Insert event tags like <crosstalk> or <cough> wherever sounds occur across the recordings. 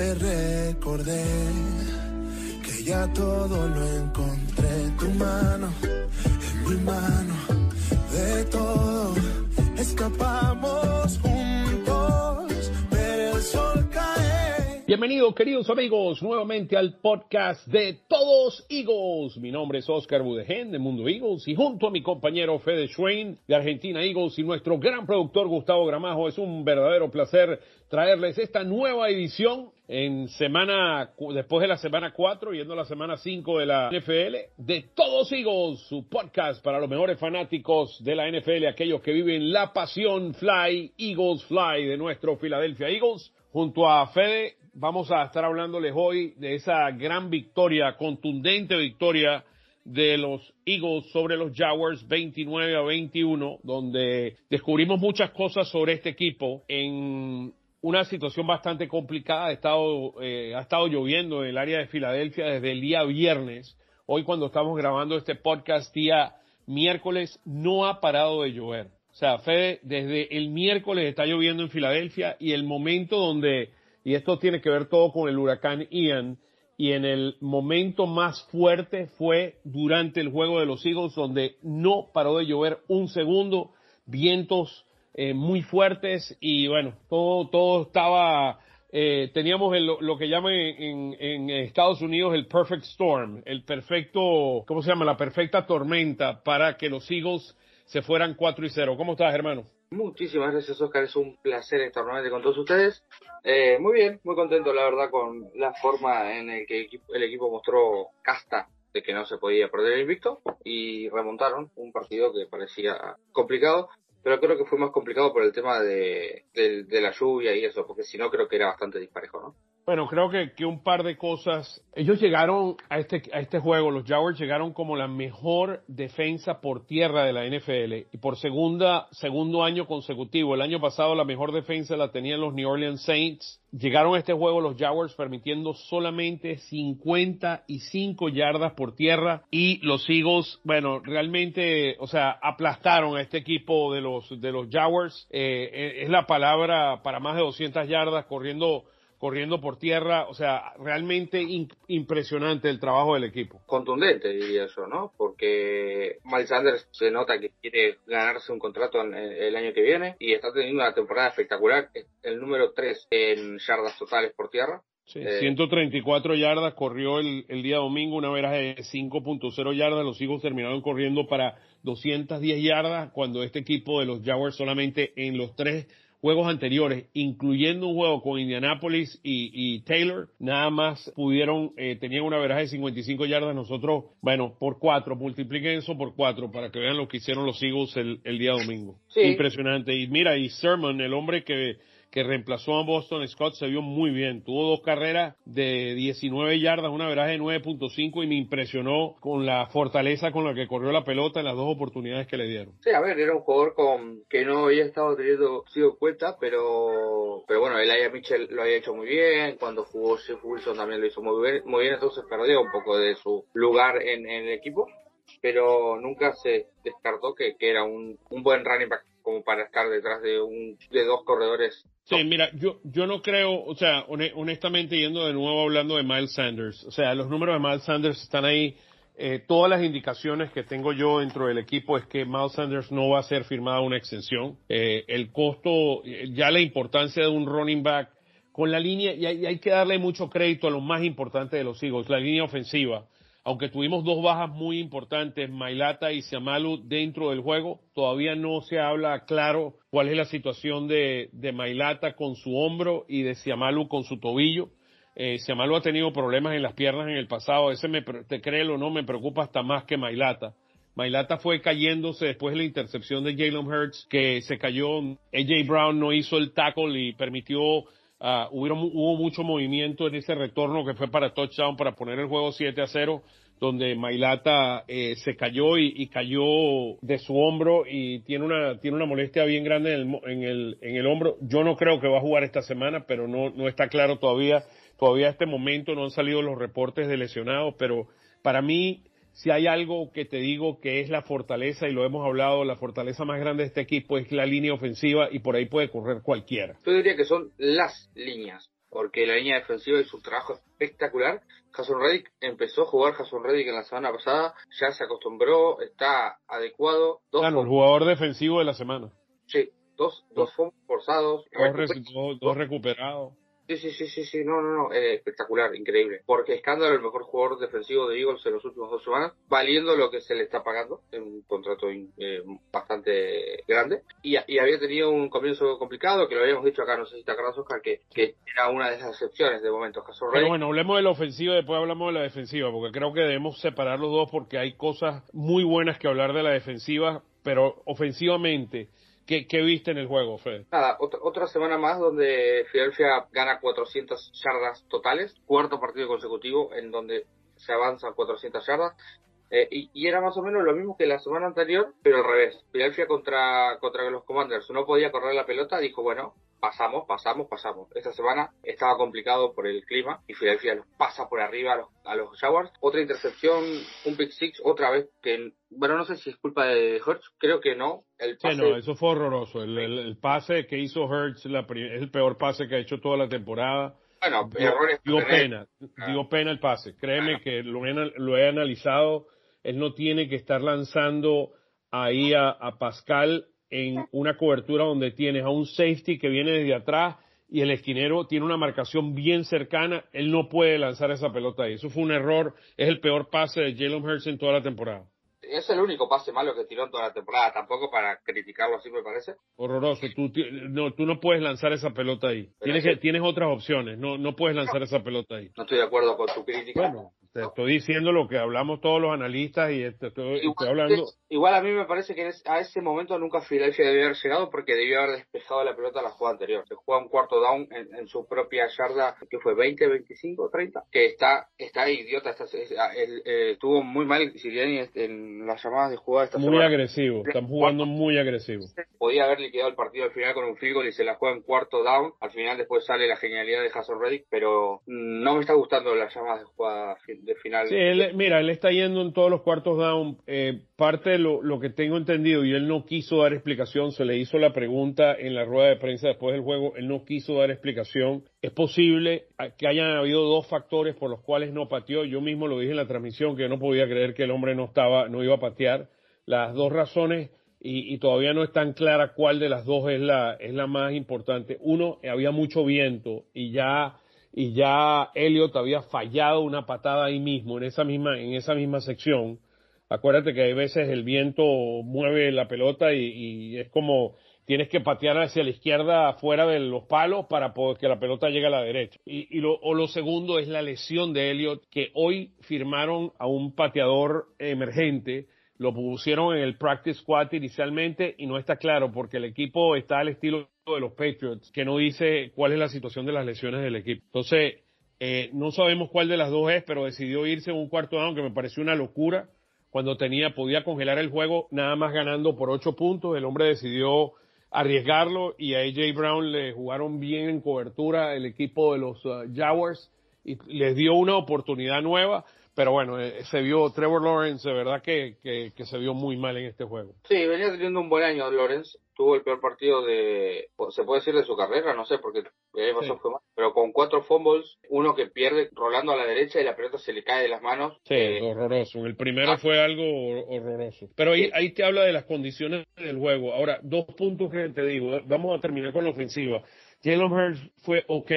mirarte recordé que ya todo lo encontré. Tu mano en mi mano, cae. Bienvenidos, queridos amigos, nuevamente al podcast de Todos Eagles. Mi nombre es Oscar Budegen de Mundo Eagles y junto a mi compañero Fede Schwein de Argentina Eagles y nuestro gran productor Gustavo Gramajo, es un verdadero placer traerles esta nueva edición en semana, después de la semana 4, yendo a la semana 5 de la NFL, de Todos Eagles, su podcast para los mejores fanáticos de la NFL, aquellos que viven la pasión Fly, Eagles Fly de nuestro Philadelphia Eagles. Junto a Fede, vamos a estar hablándoles hoy de esa gran victoria, contundente victoria de los Eagles sobre los Jaguars 29 a 21, donde descubrimos muchas cosas sobre este equipo en una situación bastante complicada. Ha estado, eh, ha estado lloviendo en el área de Filadelfia desde el día viernes. Hoy cuando estamos grabando este podcast día miércoles no ha parado de llover. O sea, Fede, desde el miércoles está lloviendo en Filadelfia y el momento donde, y esto tiene que ver todo con el huracán Ian, y en el momento más fuerte fue durante el juego de los Eagles, donde no paró de llover un segundo, vientos eh, muy fuertes y bueno, todo, todo estaba, eh, teníamos lo que llaman en, en, Estados Unidos el perfect storm, el perfecto, ¿cómo se llama? La perfecta tormenta para que los Eagles se fueran 4 y 0. ¿Cómo estás, hermano? Muchísimas gracias, Oscar. Es un placer estar nuevamente con todos ustedes. Eh, muy bien, muy contento, la verdad, con la forma en el que el equipo mostró casta de que no se podía perder el invicto y remontaron un partido que parecía complicado pero creo que fue más complicado por el tema de, de, la lluvia y eso, porque si no creo que era bastante disparejo, ¿no? Bueno, creo que, que, un par de cosas. Ellos llegaron a este, a este juego, los Jaguars llegaron como la mejor defensa por tierra de la NFL y por segunda, segundo año consecutivo. El año pasado la mejor defensa la tenían los New Orleans Saints. Llegaron a este juego los Jaguars permitiendo solamente 55 yardas por tierra y los Eagles, bueno, realmente, o sea, aplastaron a este equipo de los, de los Jaguars. Eh, es la palabra para más de 200 yardas corriendo corriendo por tierra, o sea, realmente impresionante el trabajo del equipo. Contundente diría eso, ¿no? Porque Miles Sanders se nota que quiere ganarse un contrato el año que viene y está teniendo una temporada espectacular, el número 3 en yardas totales por tierra. Sí, 134 eh, yardas corrió el, el, día domingo, una veraje de 5.0 yardas. Los hijos terminaron corriendo para 210 yardas, cuando este equipo de los Jaguars solamente en los tres juegos anteriores, incluyendo un juego con Indianapolis y, Taylor, nada más pudieron, eh, tenían una veraje de 55 yardas. Nosotros, bueno, por cuatro, multipliquen eso por cuatro para que vean lo que hicieron los Eagles el, el día domingo. Impresionante. Y mira, y Sermon, el hombre que que reemplazó a Boston Scott se vio muy bien. Tuvo dos carreras de 19 yardas, una veraje de 9.5 y me impresionó con la fortaleza con la que corrió la pelota en las dos oportunidades que le dieron. Sí, a ver, era un jugador con que no había estado teniendo sido cuenta, pero pero bueno, Elijah Mitchell lo había hecho muy bien, cuando jugó Jeff Wilson también lo hizo muy bien, muy bien entonces perdió un poco de su lugar en, el equipo pero nunca se descartó que, que era un, un buen running back como para estar detrás de un de dos corredores. Sí, mira, yo yo no creo, o sea, honestamente yendo de nuevo hablando de Miles Sanders, o sea, los números de Miles Sanders están ahí. Eh, todas las indicaciones que tengo yo dentro del equipo es que Miles Sanders no va a ser firmada una extensión. Eh, el costo, ya la importancia de un running back con la línea, y hay, hay que darle mucho crédito a lo más importante de los Eagles, la línea ofensiva aunque tuvimos dos bajas muy importantes, Mailata y Siamalu dentro del juego, todavía no se habla claro cuál es la situación de, de Mailata con su hombro y de Siamalu con su tobillo. Eh, Siamalu ha tenido problemas en las piernas en el pasado, ese me, te créelo o no, me preocupa hasta más que Mailata. Mailata fue cayéndose después de la intercepción de Jalen Hurts, que se cayó. AJ Brown no hizo el tackle y permitió, uh, hubo mucho movimiento en ese retorno que fue para touchdown para poner el juego 7 a 0 donde Mailata eh, se cayó y, cayó de su hombro y tiene una, tiene una molestia bien grande en el, en, el, en el hombro. Yo no creo que va a jugar esta semana, pero no, no está claro todavía. Todavía este momento no han salido los reportes de lesionados, pero para mí si hay algo que te digo que es la fortaleza, y lo hemos hablado, la fortaleza más grande de este equipo es la línea ofensiva y por ahí puede correr cualquiera. Yo diría que son las líneas, porque la línea defensiva es un trabajo espectacular. Jason Reddick empezó a jugar Jason Reddick en la semana pasada, ya se acostumbró, está adecuado. Dos el jugador defensivo de la semana. Sí, dos, dos forzados. dos recuperados. Sí, sí, sí, sí, sí, no, no, no, eh, espectacular, increíble. Porque Escándalo, el mejor jugador defensivo de Eagles en los últimos dos semanas, valiendo lo que se le está pagando, en un contrato eh, bastante grande. Y, había tenido un comienzo complicado, que lo habíamos dicho acá, no sé si te acuerdas, Oscar, que, que era una de esas excepciones de momento. Pero bueno, hablemos de la ofensiva, después hablamos de la defensiva, porque creo que debemos separar los dos porque hay cosas muy buenas que hablar de la defensiva, pero ofensivamente ¿Qué, viste en el juego, Fred? Nada, otra, semana más donde Filadelfia gana 400 yardas totales, cuarto partido consecutivo en donde se avanza 400 yardas. Eh, y, era más o menos lo mismo que la semana anterior, pero al revés. Filadelfia contra, contra los Commanders no podía correr la pelota, dijo, bueno, pasamos, pasamos, pasamos. Esta semana estaba complicado por el clima y Filadelfia los pasa por arriba a los, a los Jaguars. Otra intercepción, un pick six, otra vez que, bueno, no sé si es culpa de Hertz, creo que no. El pase... no, eso fue horroroso. El, pase que hizo Hertz es el peor pase que ha hecho toda la temporada. Bueno, errores. Digo pena, digo pena el pase. Créeme que lo he, lo he analizado. Él no tiene que estar lanzando ahí a, a Pascal en una cobertura donde tienes a un safety que viene desde atrás y el esquinero tiene una marcación bien cercana, él no puede lanzar esa pelota ahí. Eso fue un error, es el peor pase de Jalen Hurts en toda la temporada es el único pase malo que tiró en toda la temporada, tampoco para criticarlo así me parece. Horroroso, tú no, tú no puedes lanzar esa pelota ahí. tienes, que, tienes otras opciones, no, no puedes lanzar esa pelota ahí. No estoy de acuerdo con tu crítica. Bueno, te estoy diciendo lo que hablamos todos los analistas y estoy, hablando. Igual a mí me parece que a ese momento nunca Philadelphia debió haber llegado porque debió haber despejado la pelota a la jugada anterior. Se juega un cuarto down en, su propia yarda, que fue 20, 25, 30, que está, está idiota. Está, eh, estuvo muy mal Siriani en las llamadas de jugada esta Muy agresivo, están jugando muy agresivo. Podía haber liquidado el partido al final con un field goal y se la juega en cuarto down. Al final después sale la genialidad de Jason Reddick, pero no me está gustando las llamadas de jugada de final. Sí, mira, él está yendo en todos los cuartos down. Eh, parte de lo, que tengo entendido, y él no quiso dar explicación, se le hizo la pregunta en la rueda de prensa después del juego, él no quiso dar explicación. Es posible que hayan habido dos factores por los cuales no pateó. Yo mismo lo dije en la transmisión que yo no podía creer que el hombre no estaba, no iba a patear. Las dos razones y, y, todavía no es tan clara cuál de las dos es la, es la más importante. Uno, había mucho viento y ya y ya Elliot había fallado una patada ahí mismo, en esa misma, en esa misma sección. Acuérdate que hay veces el viento mueve la pelota y, es como tienes que patear hacia la izquierda afuera de los palos para que la pelota llegue a la derecha. Y, y lo, o lo segundo es la lesión de Elliot, que hoy firmaron a un pateador emergente lo pusieron en el practice squad inicialmente y no está claro porque el equipo está al estilo de los Patriots, que no dice cuál es la situación de las lesiones del equipo. Entonces, eh, no sabemos cuál de las dos es, pero decidió irse en un cuarto down que me pareció una locura cuando tenía, podía congelar el juego nada más ganando por ocho puntos. El hombre decidió arriesgarlo y a AJ Brown le jugaron bien en cobertura el equipo de los uh, Jaguars y les dio una oportunidad nueva pero bueno, eh, se vio Trevor Lawrence, de verdad que, que, se vio muy mal en este juego. Sí, venía teniendo un buen año Lawrence. Tuvo el peor partido de, se puede decir de su carrera, no sé, porque el fue mal. Pero con cuatro fumbles, uno que pierde rolando a la derecha y la pelota se le cae de las manos. Sí, eh, horroroso. El primero ah. fue algo horroroso. Pero ahí, ahí te habla de las condiciones del juego. Ahora, dos puntos que te digo. Vamos a terminar con la ofensiva. Jalen Hurts fue ok,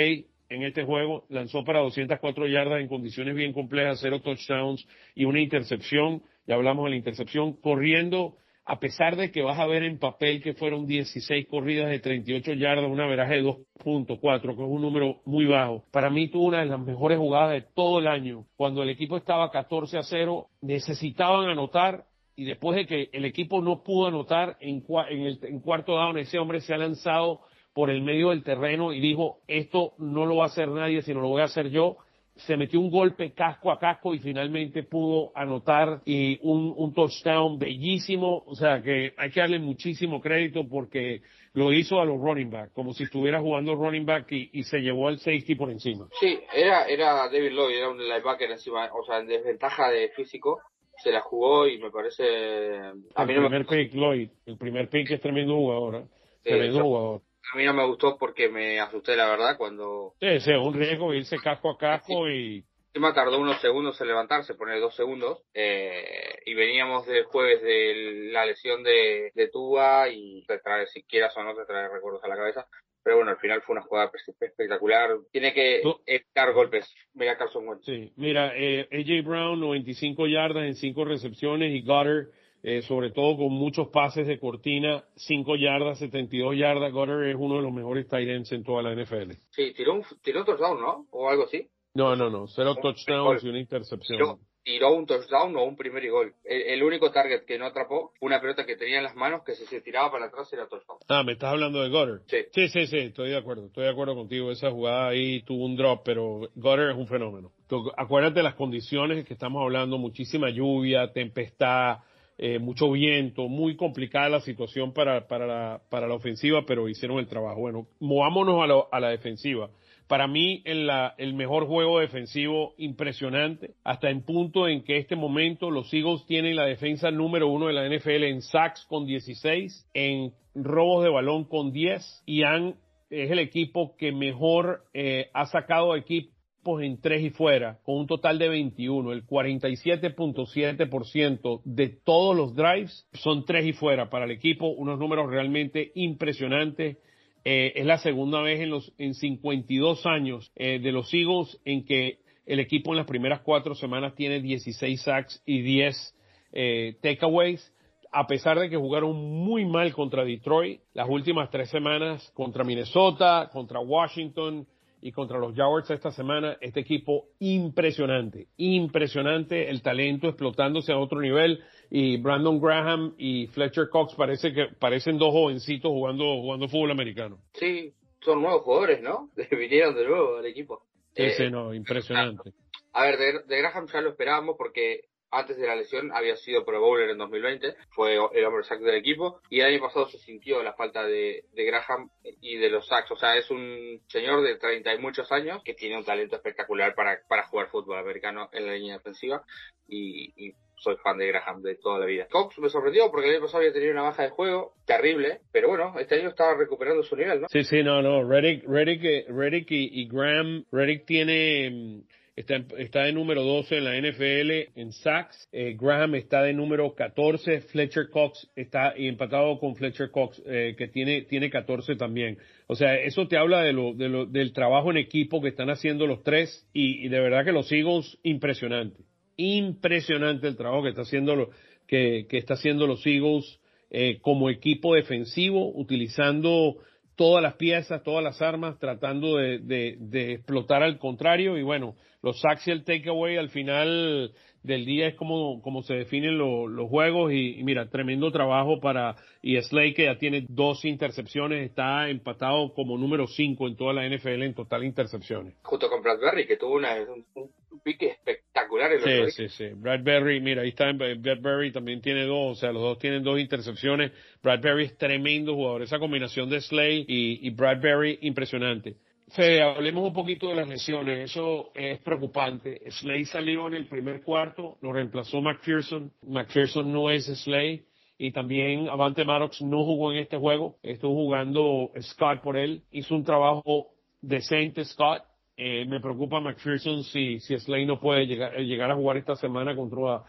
en este juego, lanzó para 204 yardas en condiciones bien complejas, cero touchdowns y una intercepción, ya hablamos de la intercepción, corriendo, a pesar de que vas a ver en papel que fueron 16 corridas de 38 yardas, una veraje de 2.4, que es un número muy bajo. Para mí tuvo una de las mejores jugadas de todo el año. Cuando el equipo estaba 14 a 0, necesitaban anotar y después de que el equipo no pudo anotar en, en el en cuarto down, ese hombre se ha lanzado por el medio del terreno y dijo, esto no lo va a hacer nadie, sino lo voy a hacer yo. Se metió un golpe casco a casco y finalmente pudo anotar y un, un touchdown bellísimo. O sea que hay que darle muchísimo crédito porque lo hizo a los running back, como si estuviera jugando running back y, se llevó al safety por encima. Sí, era, era David Lloyd, era un linebacker encima, o sea, en desventaja de físico, se la jugó y me parece... A mí el primer pick, Lloyd, el primer pick es tremendo jugador, ¿eh? tremendo jugador. A mí no me gustó porque me asusté, la verdad, cuando... Sí, sí, un riesgo irse casco a casco y Encima tardó unos segundos en levantarse, poner dos segundos, eh, y veníamos del jueves de la lesión de, de Tuba y te trae, si quieras o no, te trae recuerdos a la cabeza. Pero bueno, al final fue una jugada espectacular. Tiene que evitar golpes. Mira Carson Wentz. Sí, mira, eh, AJ Brown, 95 yardas en 5 recepciones y Goddard, eh, sobre todo con muchos pases de cortina, 5 yardas, 72 yardas. Goddard es uno de los mejores tight ends en toda la NFL. Sí, tiró un, tiró un touchdown, ¿no? O algo así. No, no, no. Cero touchdowns y una intercepción. Tiró, un touchdown o un primer gol. El, único target que no atrapó, una pelota que tenía en las manos que si se tiraba para atrás era touchdown. Ah, me estás hablando de Goddard. Sí. Sí, sí, sí, estoy de acuerdo. Estoy de acuerdo contigo. Esa jugada ahí tuvo un drop, pero Goddard es un fenómeno. Acuérdate de las condiciones que estamos hablando. Muchísima lluvia, tempestad. Eh, mucho viento, muy complicada la situación para, para, la, para la ofensiva, pero hicieron el trabajo. Bueno, movámonos a, a la defensiva. Para mí, el, el mejor juego defensivo impresionante, hasta en punto en que este momento los Eagles tienen la defensa número uno de la NFL en sacks con 16, en robos de balón con 10 y han, es el equipo que mejor eh, ha sacado equipos en tres y fuera, con un total de 21. El 47.7% de todos los drives son tres y fuera para el equipo, unos números realmente impresionantes eh, es la segunda vez en los en 52 años eh, de los Eagles en que el equipo en las primeras cuatro semanas tiene 16 sacks y 10 eh, takeaways. A pesar de que jugaron muy mal contra Detroit, las últimas tres semanas contra Minnesota, contra Washington, y contra los Jaguars esta semana, este equipo impresionante, impresionante, el talento explotándose a otro nivel y Brandon Graham y Fletcher Cox parece que parecen dos jovencitos jugando jugando fútbol americano. Sí, son nuevos jugadores, ¿no? <laughs> Vinieron de nuevo al equipo. Sí, sí, eh, no, impresionante. A ver, de, de Graham ya lo esperábamos porque antes de la lesión había sido Pro Bowler en 2020, fue el hombre sack del equipo, y el año pasado se sintió la falta de, Graham y de los sacks. O sea, es un señor de 30 y muchos años que tiene un talento espectacular para, para jugar fútbol americano en la línea defensiva y, soy fan de Graham de toda la vida. Cox me sorprendió porque el año pasado había tenido una baja de juego terrible, pero bueno, este año estaba recuperando su nivel, ¿no? Sí, sí, no, no. Reddick, Reddick, Reddick y, y Graham, Reddick tiene mm, Está, está, de número 12 en la NFL en sacks. Eh, Graham está de número 14. Fletcher Cox está empatado con Fletcher Cox, eh, que tiene, tiene 14 también. O sea, eso te habla de lo, de lo, del trabajo en equipo que están haciendo los tres y, de verdad que los Eagles, impresionante. Impresionante el trabajo que está haciendo, que, que está haciendo los Eagles eh, como equipo defensivo, utilizando todas las piezas, todas las armas, tratando de, de, de explotar al contrario y bueno, los sacks y el takeaway al final del día es como, como se definen los juegos y, mira, tremendo trabajo para y Slay que ya tiene dos intercepciones, está empatado como número cinco en toda la NFL en total intercepciones. Junto con Bradbury que tuvo una, un, pique espectacular. En sí, sí, sí. Bradbury, mira, ahí está, Bradbury también tiene dos, o sea, los dos tienen dos intercepciones. Bradbury es tremendo jugador, esa combinación de Slay y, y Bradbury impresionante. Fede, hablemos un poquito de las lesiones. Eso es preocupante. Slay salió en el primer cuarto, lo reemplazó McPherson. McPherson no es Slay. Y también Avante Maddox no jugó en este juego. Estuvo jugando Scott por él. Hizo un trabajo decente Scott. Eh, me preocupa McPherson si, si Slay no puede llegar, llegar a jugar esta semana contra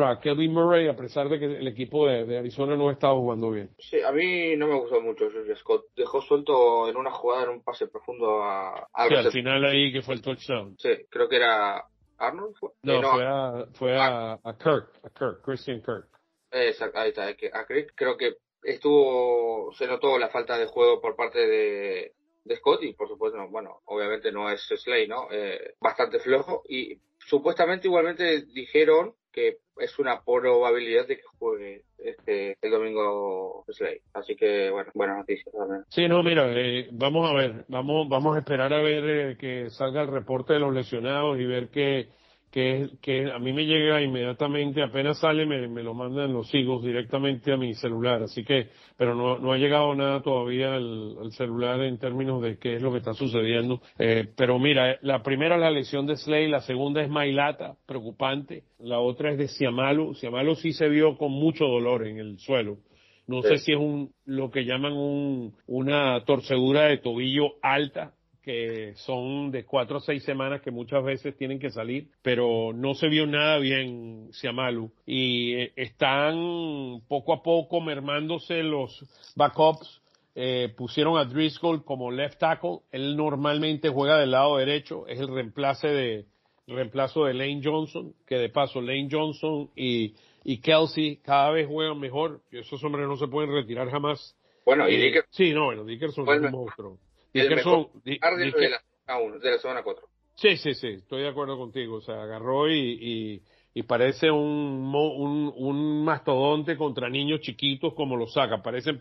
a Kevin Murray, a pesar de que el equipo de, Arizona no estaba jugando bien. Sí, a mí no me gustó mucho Scott. Dejó suelto en una jugada, en un pase profundo a... sí, al final ahí que fue el touchdown. Sí, creo que era Arnold. No, eh, fue, a, fue a, Kirk, a Kirk, Christian Kirk. Exacto, ahí está, a Kirk. Creo que estuvo, se notó la falta de juego por parte de, de Scott y por supuesto, bueno, obviamente no es Slay, ¿no? Eh, bastante flojo y supuestamente igualmente dijeron que es una probabilidad de que juegue este el domingo Slay. Así que bueno, buenas noticias también. Sí, no, mira, eh, vamos a ver, vamos vamos a esperar a ver eh, que salga el reporte de los lesionados y ver qué que, que a mí me llega inmediatamente, apenas sale, me, me lo mandan los higos directamente a mi celular. Así que, pero no, no ha llegado nada todavía al, celular en términos de qué es lo que está sucediendo. Eh, pero mira, la primera es la lesión de Slay, la segunda es Mailata, preocupante. La otra es de Siamalu. Siamalu sí se vio con mucho dolor en el suelo. No sé si es un, lo que llaman un, una torcedura de tobillo alta, que son de cuatro o seis semanas que muchas veces tienen que salir, pero no se vio nada bien Siamalu y eh, están poco a poco mermándose los backups. Eh, pusieron a Driscoll como left tackle. Él normalmente juega del lado derecho, es el reemplazo de reemplazo de Lane Johnson, que de paso Lane Johnson y, y Kelsey cada vez juegan mejor. Esos hombres no se pueden retirar jamás. Bueno, y eh, Sí, no, bueno, Dickerson es un monstruo el mejor de, la, de la zona 4. Sí, sí, sí, estoy de acuerdo contigo. O sea, agarró y, y, parece un, un, un, mastodonte contra niños chiquitos como lo saca. Parece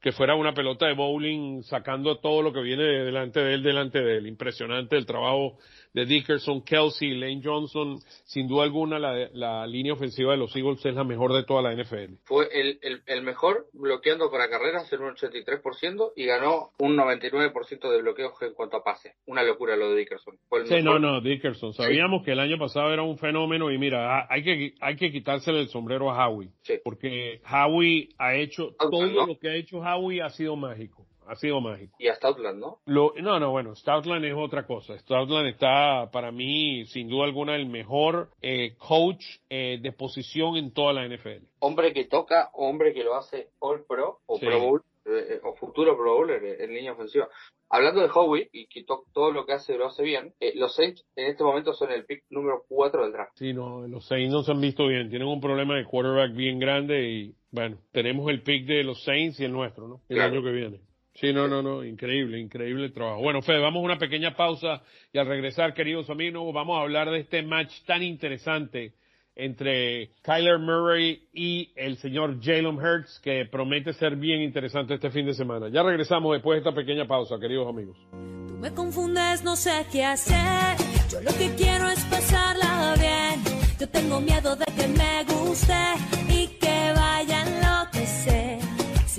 que fuera una pelota de bowling sacando todo lo que viene delante de él, delante de él. Impresionante el trabajo de Dickerson, Kelsey, Lane Johnson, sin duda alguna la, la, línea ofensiva de los Eagles es la mejor de toda la NFL. Fue el, el, el mejor bloqueando para carreras en un 83% y ganó un 99% de bloqueos en cuanto a pase. Una locura lo de Dickerson. sí, no, no, Dickerson. Sabíamos que el año pasado era un fenómeno y mira, hay que, hay que quitársele el sombrero a Howie. Porque Howie ha hecho, todo lo que ha hecho Howie ha sido mágico ha sido mágico. Y a Stoutland, ¿no? Lo, no, no, bueno, Stoutland es otra cosa. Stoutland está, para mí, sin duda alguna, el mejor eh, coach eh, de posición en toda la NFL. Hombre que toca, hombre que lo hace All Pro o Pro Bowl eh, o futuro Pro Bowler en línea ofensiva. Hablando de Howie y que todo lo que hace lo hace bien, los Saints en este momento son el pick número 4 del draft. Sí, no, los Saints no se han visto bien. Tienen un problema de quarterback bien grande y, bueno, tenemos el pick de los Saints y el nuestro, ¿no? El año que viene. Sí, no, no, no, increíble, increíble trabajo. Bueno, Fede, vamos a una pequeña pausa y al regresar, queridos amigos, vamos a hablar de este match tan interesante entre Kyler Murray y el señor Jalen Hurts, que promete ser bien interesante este fin de semana. Ya regresamos después de esta pequeña pausa, queridos amigos. Tú me confundes, no sé qué hacer. Yo lo que quiero es pasarla bien. Yo tengo miedo de que me guste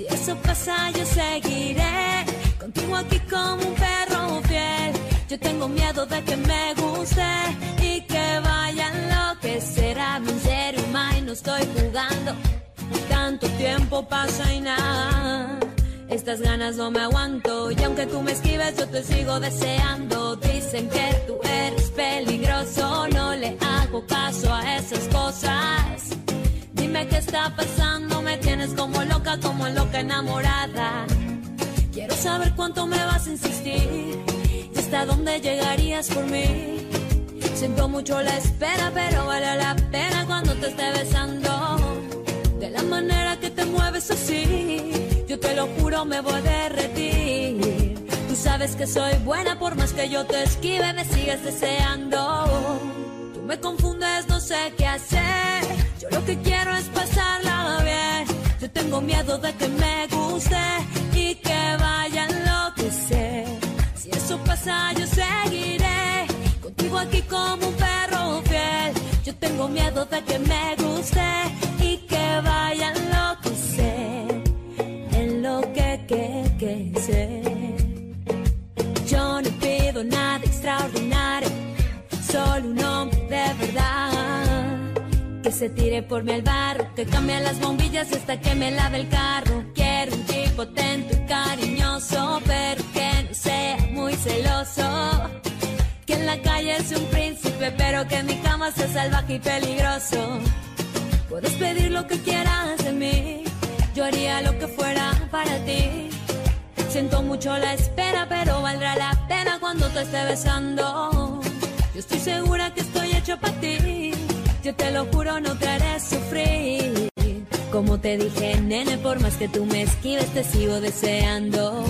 Si eso pasa, yo seguiré contigo aquí como un perro fiel. Yo tengo miedo de que me guste y que vaya lo que será mi ser humano. No estoy jugando, tanto tiempo pasa y nada. Estas ganas no me aguanto y aunque tú me esquives yo te sigo deseando. Dicen que tú eres peligroso, no le hago caso a esas cosas. Dime qué está pasando, me tienes como loca, como loca enamorada. Quiero saber cuánto me vas a insistir y hasta dónde llegarías por mí. Siento mucho la espera, pero vale la pena cuando te esté besando. De la manera que te mueves así, yo te lo juro, me voy a derretir. Tú sabes que soy buena, por más que yo te esquive, me sigues deseando. Tú me confundes, no sé qué hacer yo lo que quiero es pasarla bien. Yo tengo miedo de que me guste y que vaya a sé. Si eso pasa, yo seguiré contigo aquí como un perro fiel. Yo tengo miedo de que me guste y que vaya a sé. En lo que, que, que sé. Yo no pido nada se tire por mí al barro, que cambie las bombillas hasta que me lave el carro. Quiero un tipo atento y cariñoso, pero que no sea muy celoso. Que en la calle es un príncipe, pero que en mi cama sea salvaje y peligroso. Puedes pedir lo que quieras de mí, yo haría lo que fuera para ti. Siento mucho la espera, pero valdrá la pena cuando te esté besando. Yo estoy segura que estoy hecho para ti. Yo te lo juro, no te haré sufrir. Como te dije, nene, por más que tú me esquives, te sigo deseando.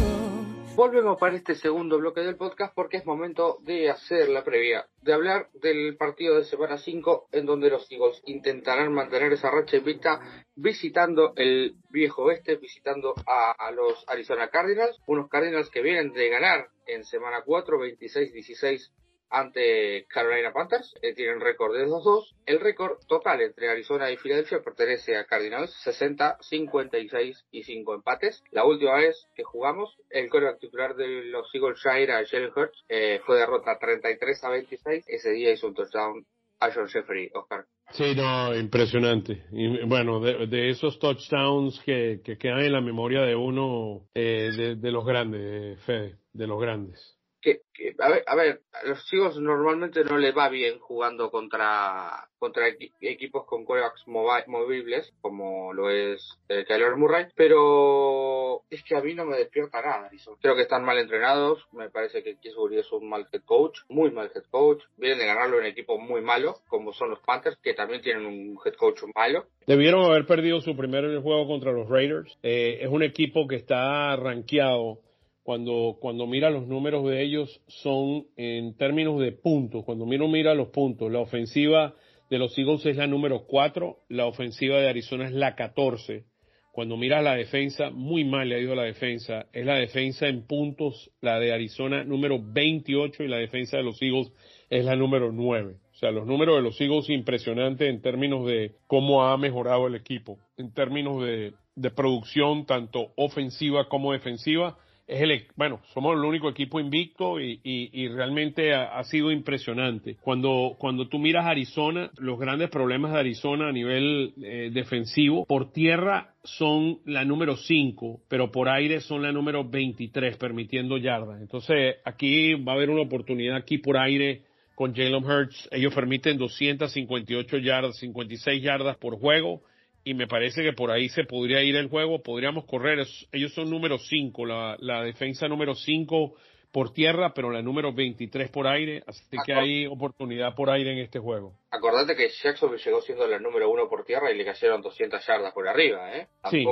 Volvemos para este segundo bloque del podcast porque es momento de hacer la previa, de hablar del partido de semana 5 en donde los Eagles intentarán mantener esa racha invicta visitando el viejo oeste, visitando a, los Arizona Cardinals, unos Cardinals que vienen de ganar en semana 4, 26-16 ante Carolina Panthers, eh, tienen récord de 2-2. El récord total entre Arizona y Filadelfia pertenece a Cardinals, 60, 56 y 5 empates. La última vez que jugamos, el coreback titular de los Eagles ya era Jalen Hurts, eh, fue derrota 33 a 26. Ese día hizo un touchdown a John Jeffrey, Oscar. Sí, no, impresionante. Y, bueno, de, esos touchdowns que, que, quedan en la memoria de uno, eh, de, de los grandes, Fede, de los grandes que, a, ver, a ver, los chicos normalmente no les va bien jugando contra contra equipos con corebacks movibles, como lo es eh, Kyler Murray, pero es que a mí no me despierta nada. Creo que están mal entrenados, me parece que Kisbury es un mal head coach, muy mal head coach, vienen de ganarlo en equipo muy malo, como son los Panthers, que también tienen un head coach malo. Debieron haber perdido su primer juego contra los Raiders. Eh, es un equipo que está rankeado cuando, cuando mira los números de ellos son en términos de puntos. Cuando uno mira los puntos, la ofensiva de los Eagles es la número 4, la ofensiva de Arizona es la 14. Cuando miras la defensa, muy mal le ha ido la defensa. Es la defensa en puntos, la de Arizona número 28 y la defensa de los Eagles es la número 9. O sea, los números de los Eagles impresionantes en términos de cómo ha mejorado el equipo, en términos de, de producción tanto ofensiva como defensiva es el, bueno, somos el único equipo invicto y, y, realmente ha, sido impresionante. Cuando, cuando tú miras Arizona, los grandes problemas de Arizona a nivel eh, defensivo, por tierra son la número 5, pero por aire son la número 23, permitiendo yardas. Entonces, aquí va a haber una oportunidad aquí por aire con Jalen Hurts. Ellos permiten 258 yardas, 56 yardas por juego y me parece que por ahí se podría ir el juego, podríamos correr, ellos son número 5, la, la, defensa número 5 por tierra, pero la número 23 por aire, así que hay oportunidad por aire en este juego. Acordate que Jacksonville llegó siendo la número 1 por tierra y le cayeron 200 yardas por arriba, ¿eh? sí.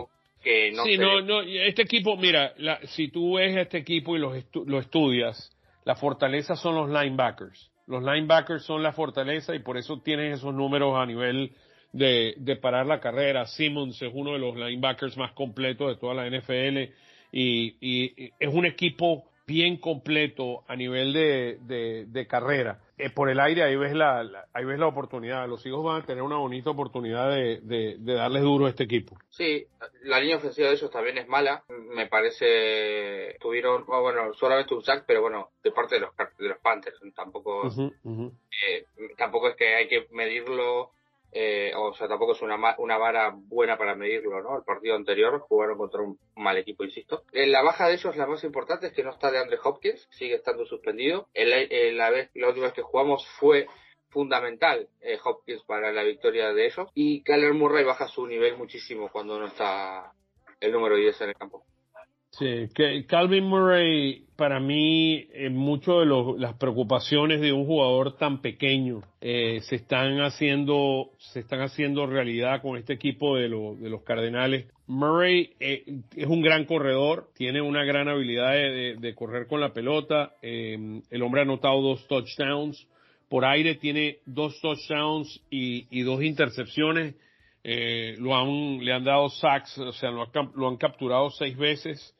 Que no, sí, no, no, este equipo, mira, la, si tú ves este equipo y lo, lo estudias, la fortaleza son los linebackers. Los linebackers son la fortaleza y por eso tienen esos números a nivel de, de parar la carrera. Simmons es uno de los linebackers más completos de toda la NFL y, y, es un equipo bien completo a nivel de, de, carrera. Eh, por el aire ahí ves la, ahí ves la oportunidad. Los hijos van a tener una bonita oportunidad de, de, de darles duro a este equipo. Sí, la línea ofensiva de ellos también es mala. Me parece tuvieron oh, bueno solamente un sack, pero bueno de parte de los de los Panthers. Tampoco eh, tampoco es que hay que medirlo eh, o sea, tampoco es una, una vara buena para medirlo, ¿no? El partido anterior jugaron contra un mal equipo, insisto. En la baja de ellos, la más importante es que no está de Andre Hopkins, sigue estando suspendido. En la, vez, la última vez que jugamos fue fundamental eh, Hopkins para la victoria de ellos. Y Kyler Murray baja su nivel muchísimo cuando no está el número 10 en el campo. Sí, que Calvin Murray, para mí, eh, mucho de las preocupaciones de un jugador tan pequeño eh, se están haciendo, se están haciendo realidad con este equipo de, de los Cardenales. Murray eh, es un gran corredor, tiene una gran habilidad de, correr con la pelota. el hombre ha anotado dos touchdowns. Por aire tiene dos touchdowns y, y dos intercepciones. lo han, le han dado sacks, o sea, lo, lo han capturado seis veces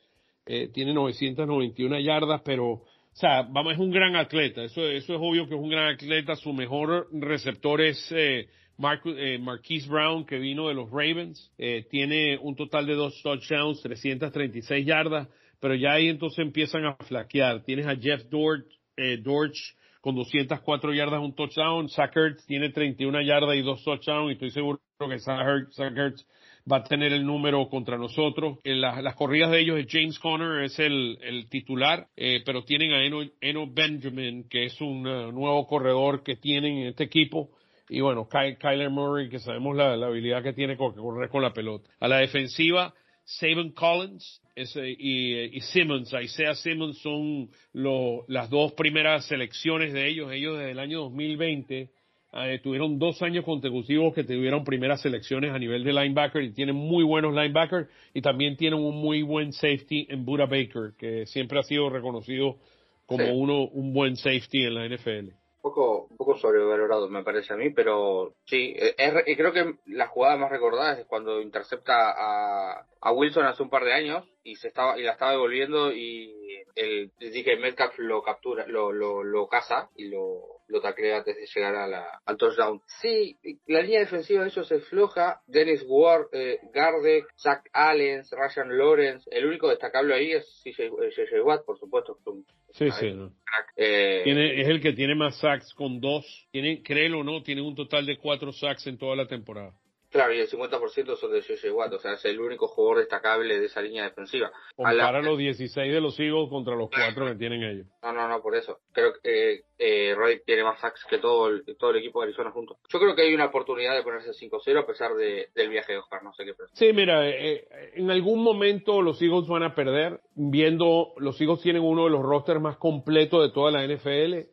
eh, tiene 991 yardas, pero, o sea, vamos, es un gran atleta, eso, es obvio que es un gran atleta, su mejor receptor es eh, eh Marquise Brown, que vino de los Ravens, eh, tiene un total de dos touchdowns, 336 yardas, pero ya ahí entonces empiezan a flaquear. Tienes a Jeff Dorch, eh, Dorch con 204 yardas, un touchdown. Zach tiene 31 yardas y dos touchdowns. Y estoy seguro que Zach Ertz, va a tener el número contra nosotros. En las corridas de ellos, James Conner es el, titular, eh, pero tienen a Eno, Benjamin, que es un uh, nuevo corredor que tienen en este equipo. Y bueno, Kyler Murray, que sabemos la, habilidad que tiene con correr con la pelota. A la defensiva, Saban Collins y, y, Simmons, Isaiah Simmons son las dos primeras selecciones de ellos. Ellos desde el año 2020 eh, tuvieron dos años consecutivos que tuvieron primeras selecciones a nivel de linebacker y tienen muy buenos linebackers y también tienen un muy buen safety en Buda Baker, que siempre ha sido reconocido como uno un buen safety en la NFL. poco, un poco sobrevalorado me parece a mí, pero sí, eh, es, creo que la jugada más recordada es cuando intercepta a, a Wilson hace un par de años y se estaba y la estaba devolviendo y el dije Metcalf lo captura, lo, lo, lo caza y lo lo taclea antes de llegar a la, al touchdown. Sí, la línea defensiva de ellos es floja. Dennis Ward, eh, Gardek, Zach Allen, Ryan Lawrence. El único destacable ahí es CJ Watt, por supuesto. sí, sí. Eh, tiene, es el que tiene más sacks con dos. Tiene, créelo o no, tiene un total de cuatro sacks en toda la temporada. Claro, y el 50% son de J.J. Watt, o sea, es el único jugador destacable de esa línea defensiva. Compara los 16 de los Eagles contra los 4 que tienen ellos. No, no, no, por eso. Creo que eh, Roy tiene más sacks que todo el, todo el equipo de Arizona juntos. Yo creo que hay una oportunidad de ponerse 5-0 a pesar de, del viaje de Oscar, no sé qué pensar. Sí, mira, eh, eh, en algún momento los Eagles van a perder, viendo, los Eagles tienen uno de los rosters más completos de toda la NFL,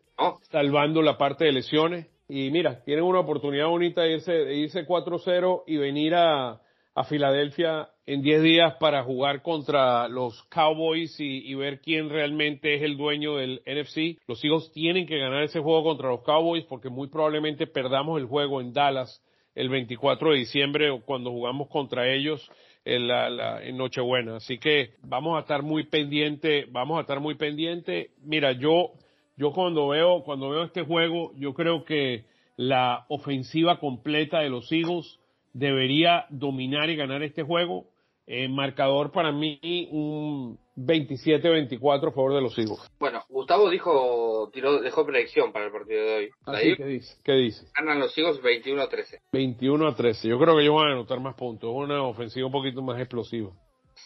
salvando la parte de lesiones y mira, tienen una oportunidad bonita de irse, de irse 4-0 y venir a, a Filadelfia en 10 días para jugar contra los Cowboys y, ver quién realmente es el dueño del NFC. Los Eagles tienen que ganar ese juego contra los Cowboys porque muy probablemente perdamos el juego en Dallas el 24 de diciembre cuando jugamos contra ellos en, la, en Nochebuena. Así que vamos a estar muy pendiente, vamos a estar muy pendiente. Mira, yo yo cuando veo, cuando veo este juego, yo creo que la ofensiva completa de los Eagles debería dominar y ganar este juego. Eh, marcador para mí un 27-24 a favor de los Eagles. Bueno, Gustavo dijo, tiró, dejó predicción para el partido de hoy. Ah, ¿Qué dice? ¿Qué dice? Ganan los Eagles 21 a 13. 21 a 13. Yo creo que ellos van a anotar más puntos. Una ofensiva un poquito más explosiva.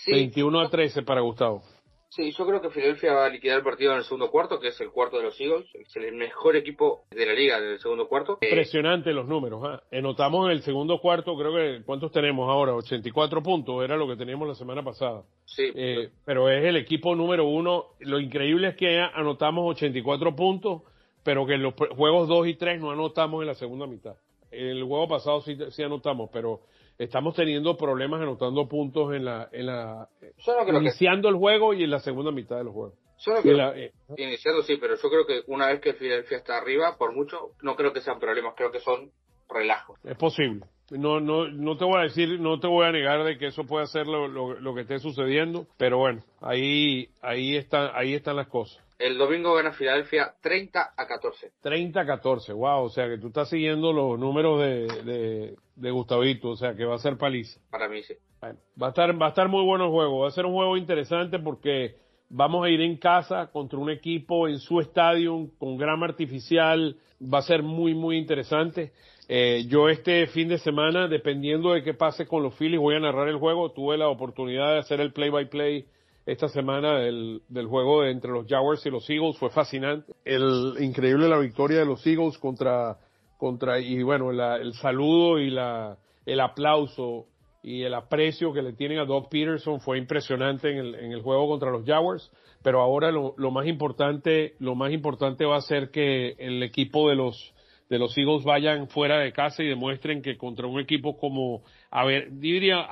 21 a 13 para Gustavo. Sí, yo creo que Filadelfia va a liquidar el partido en el segundo cuarto, que es el cuarto de los Eagles. Es el mejor equipo de la liga en el segundo cuarto. Eh, Impresionante los números. ¿eh? Notamos en el segundo cuarto, creo que, ¿cuántos tenemos ahora? 84 puntos, era lo que teníamos la semana pasada. Sí. Eh, pero es el equipo número uno. Lo increíble es que anotamos 84 puntos, pero que en los juegos 2 y 3 no anotamos en la segunda mitad. En el juego pasado sí, sí anotamos, pero estamos teniendo problemas anotando puntos en la, en la iniciando el juego y en la segunda mitad del juego. Eh, iniciando sí, pero yo creo que una vez que el Philadelphia está arriba, por mucho, no creo que sean problemas, creo que son relajos. Es posible. No, no, no te voy a decir, no te voy a negar de que eso puede ser lo, lo, que esté sucediendo, pero bueno, ahí, ahí está, ahí están las cosas. El domingo gana Filadelfia 30 a 14. 30 a 14, wow, o sea que tú estás siguiendo los números de, de, Gustavito, o sea que va a ser paliza. Para mí sí. va a estar, va a estar muy bueno el juego, va a ser un juego interesante porque vamos a ir en casa contra un equipo en su estadio con grama artificial, va a ser muy, muy interesante. Eh, yo este fin de semana, dependiendo de qué pase con los Phillies, voy a narrar el juego. Tuve la oportunidad de hacer el play-by-play esta semana del, del juego entre los Jaguars y los Eagles. Fue fascinante. El increíble la victoria de los Eagles contra, contra y bueno, el saludo y la, el aplauso y el aprecio que le tienen a Doug Peterson fue impresionante en el, en el juego contra los Jaguars. Pero ahora lo, lo más importante, lo más importante va a ser que el equipo de los de los Eagles vayan fuera de casa y demuestren que contra un equipo como, a ver, diría,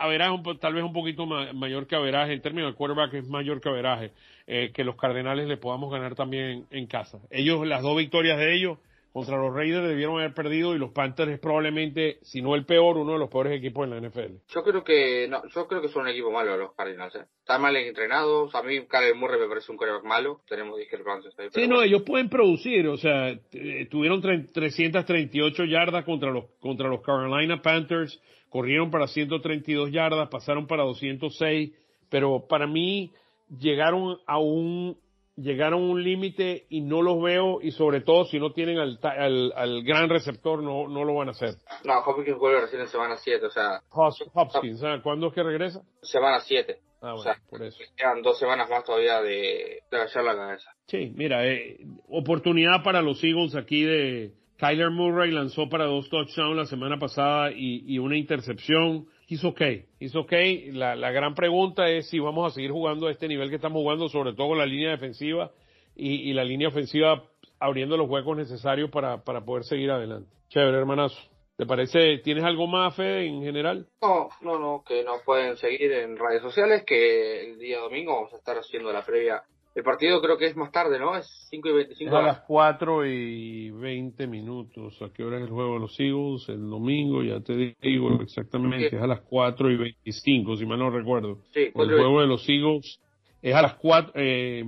tal vez un poquito mayor que Averaje, en términos de quarterback es mayor que Averaje, eh, que los Cardenales le podamos ganar también en casa. Ellos, las dos victorias de ellos, contra los Raiders debieron haber perdido y los Panthers es probablemente, si no el peor, uno de los peores equipos en la NFL. Yo creo que no, yo creo que son un equipo malo los Cardinals. ¿eh? Están mal entrenados. A mí Kyle Murray me parece un quarterback malo. Tenemos discrepancias ahí. Sí, no, ellos pueden producir. O sea, tuvieron 338 yardas contra los, contra los Carolina Panthers. Corrieron para 132 yardas, pasaron para 206. Pero para mí llegaron a un llegaron a un límite y no los veo y sobre todo si no tienen al, al, gran receptor no, no lo van a hacer. No, Hopkins vuelve recién en semana 7, o sea... Hopkins, ¿cuándo es que regresa? Semana 7. Ah, bueno, o sea, por eso. Quedan dos semanas más todavía de, de la cabeza. Sí, mira, eh, oportunidad para los Eagles aquí de... Kyler Murray lanzó para dos touchdowns la semana pasada y, y una intercepción he's okay, he's okay. La, la gran pregunta es si vamos a seguir jugando a este nivel que estamos jugando, sobre todo con la línea defensiva y, y la línea ofensiva abriendo los huecos necesarios para, para poder seguir adelante. Chévere, hermanazo. ¿Te parece, tienes algo más, fe en general? No, no, no, que nos pueden seguir en redes sociales, que el día domingo vamos a estar haciendo la previa El partido creo que es más tarde, ¿no? Es 5 y 25. a las 4 y 20 minutos. ¿A qué hora es el juego de los Eagles? El domingo, ya te digo exactamente. Es a las 4 y 25, si mal no recuerdo. Sí, el juego de los Eagles es a las 4. Eh,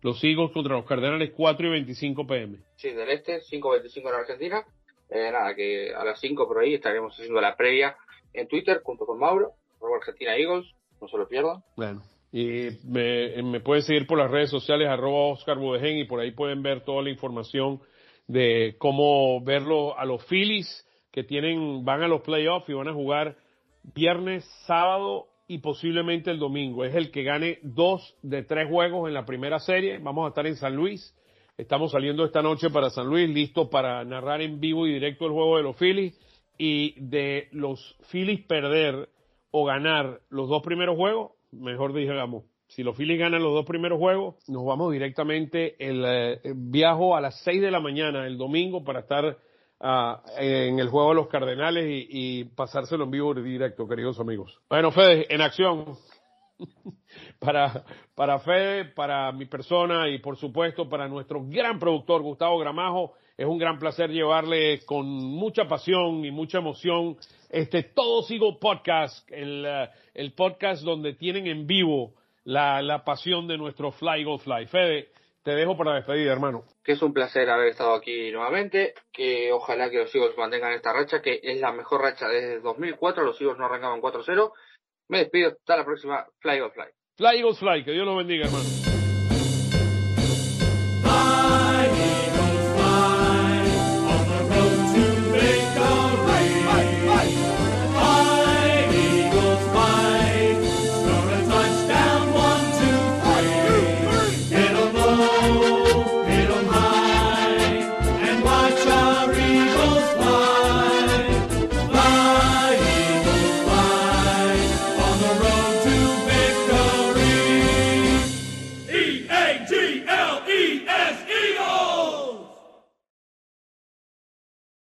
los Eagles contra los Cardenales, 4 y 25 pm. Sí, del este, 5 y 25 en Argentina. Eh, nada, que a las 5 por ahí estaremos haciendo la previa en Twitter junto con Mauro, Argentina Eagles. No se lo pierdan. Bueno. Y me, pueden seguir por las redes sociales, arroba Oscar Budegen, y por ahí pueden ver toda la información de cómo verlo a los Phillies que tienen, van a los playoffs y van a jugar viernes, sábado y posiblemente el domingo. Es el que gane dos de tres juegos en la primera serie. Vamos a estar en San Luis. Estamos saliendo esta noche para San Luis, listo para narrar en vivo y directo el juego de los Phillies. Y de los Phillies perder o ganar los dos primeros juegos, mejor digamos, si los Phillies ganan los dos primeros juegos, nos vamos directamente el, eh, viajo a las 6 de la mañana el domingo para estar ah, en el juego de los Cardenales y, y, pasárselo en vivo directo, queridos amigos. Bueno, Fede, en acción. <laughs> para, para Fede, para mi persona y por supuesto para nuestro gran productor Gustavo Gramajo, es un gran placer llevarle con mucha pasión y mucha emoción este Todo Sigo Podcast, el, eh, el podcast donde tienen en vivo la, la pasión de nuestro Fly Go Fly. Fede, te dejo para despedir, hermano. Que es un placer haber estado aquí nuevamente, que ojalá que los Eagles mantengan esta racha, que es la mejor racha desde 2004, los Eagles no arrancaban 4-0. Me despido, hasta la próxima, Fly Go Fly. Fly Go Fly, que Dios los bendiga, hermano.